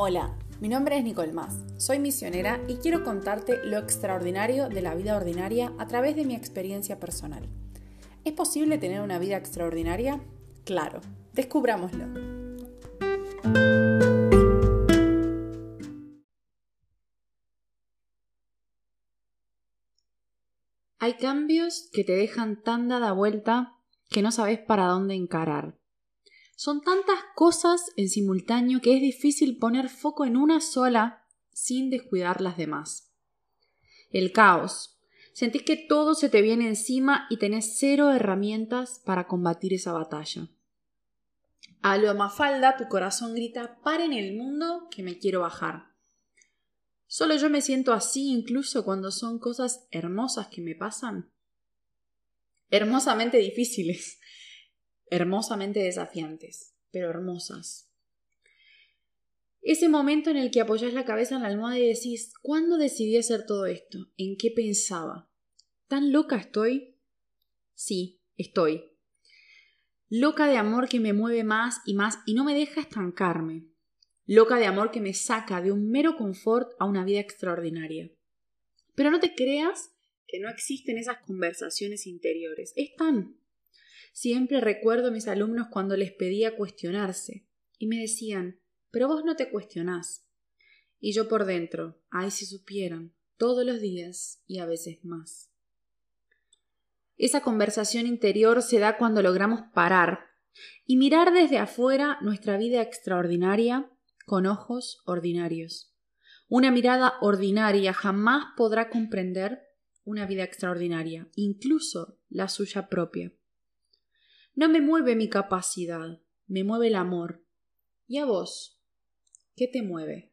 Hola, mi nombre es Nicole Más, soy misionera y quiero contarte lo extraordinario de la vida ordinaria a través de mi experiencia personal. ¿Es posible tener una vida extraordinaria? Claro, descubrámoslo. Hay cambios que te dejan tan dada vuelta que no sabes para dónde encarar. Son tantas cosas en simultáneo que es difícil poner foco en una sola sin descuidar las demás. El caos. Sentís que todo se te viene encima y tenés cero herramientas para combatir esa batalla. A lo mafalda tu corazón grita, en el mundo que me quiero bajar. Solo yo me siento así incluso cuando son cosas hermosas que me pasan. Hermosamente difíciles hermosamente desafiantes, pero hermosas. Ese momento en el que apoyás la cabeza en la almohada y decís, ¿cuándo decidí hacer todo esto? ¿En qué pensaba? ¿Tan loca estoy? Sí, estoy. Loca de amor que me mueve más y más y no me deja estancarme. Loca de amor que me saca de un mero confort a una vida extraordinaria. Pero no te creas que no existen esas conversaciones interiores. Están. Siempre recuerdo a mis alumnos cuando les pedía cuestionarse y me decían, pero vos no te cuestionás. Y yo por dentro, ay si supieran, todos los días y a veces más. Esa conversación interior se da cuando logramos parar y mirar desde afuera nuestra vida extraordinaria con ojos ordinarios. Una mirada ordinaria jamás podrá comprender una vida extraordinaria, incluso la suya propia. No me mueve mi capacidad, me mueve el amor. ¿Y a vos? ¿Qué te mueve?